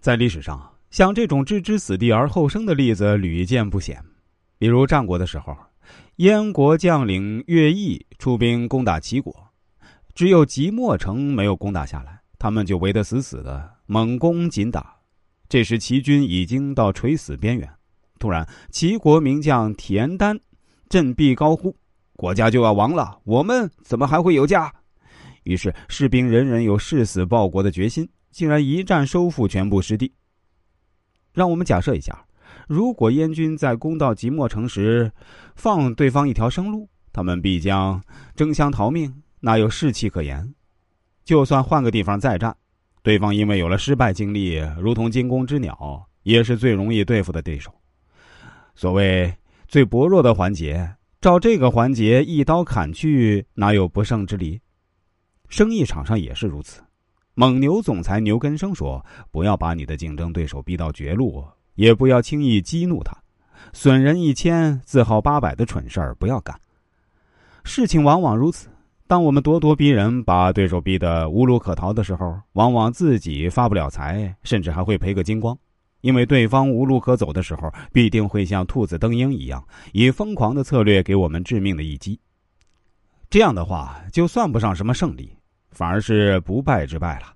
在历史上，像这种置之死地而后生的例子屡见不鲜。比如战国的时候，燕国将领乐毅出兵攻打齐国，只有即墨城没有攻打下来，他们就围得死死的，猛攻紧打。这时齐军已经到垂死边缘，突然齐国名将田丹振臂高呼：“国家就要亡了，我们怎么还会有家？”于是士兵人人有誓死报国的决心。竟然一战收复全部失地。让我们假设一下，如果燕军在攻到即墨城时，放对方一条生路，他们必将争相逃命，哪有士气可言？就算换个地方再战，对方因为有了失败经历，如同惊弓之鸟，也是最容易对付的对手。所谓最薄弱的环节，照这个环节一刀砍去，哪有不胜之理？生意场上也是如此。蒙牛总裁牛根生说：“不要把你的竞争对手逼到绝路，也不要轻易激怒他。损人一千，自耗八百的蠢事儿不要干。事情往往如此。当我们咄咄逼人，把对手逼得无路可逃的时候，往往自己发不了财，甚至还会赔个精光。因为对方无路可走的时候，必定会像兔子蹬鹰一样，以疯狂的策略给我们致命的一击。这样的话，就算不上什么胜利。”反而是不败之败了。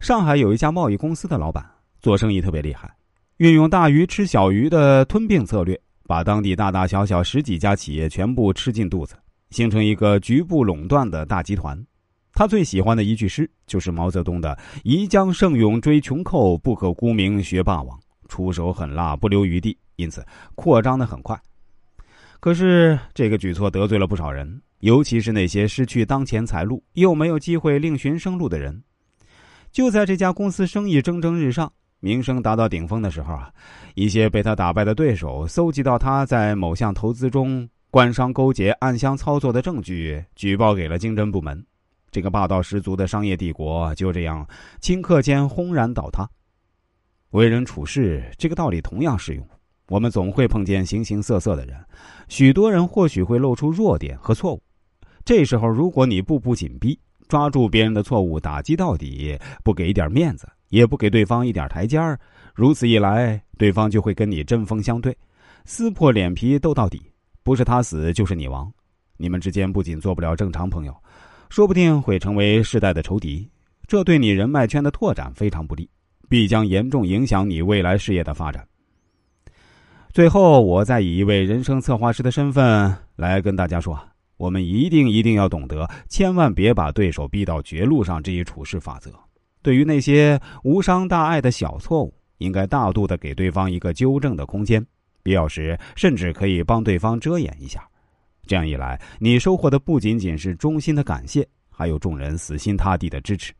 上海有一家贸易公司的老板做生意特别厉害，运用大鱼吃小鱼的吞并策略，把当地大大小小十几家企业全部吃进肚子，形成一个局部垄断的大集团。他最喜欢的一句诗就是毛泽东的“宜将胜勇追穷寇，不可沽名学霸王”，出手狠辣，不留余地，因此扩张的很快。可是这个举措得罪了不少人。尤其是那些失去当前财路又没有机会另寻生路的人，就在这家公司生意蒸蒸日上、名声达到顶峰的时候啊，一些被他打败的对手搜集到他在某项投资中官商勾结、暗箱操作的证据，举报给了经侦部门。这个霸道十足的商业帝国就这样顷刻间轰然倒塌。为人处事，这个道理同样适用。我们总会碰见形形色色的人，许多人或许会露出弱点和错误。这时候，如果你步步紧逼，抓住别人的错误打击到底，不给一点面子，也不给对方一点台阶儿，如此一来，对方就会跟你针锋相对，撕破脸皮斗到底，不是他死就是你亡。你们之间不仅做不了正常朋友，说不定会成为世代的仇敌，这对你人脉圈的拓展非常不利，必将严重影响你未来事业的发展。最后，我再以一位人生策划师的身份来跟大家说。我们一定一定要懂得，千万别把对手逼到绝路上这一处事法则。对于那些无伤大碍的小错误，应该大度的给对方一个纠正的空间，必要时甚至可以帮对方遮掩一下。这样一来，你收获的不仅仅是衷心的感谢，还有众人死心塌地的支持。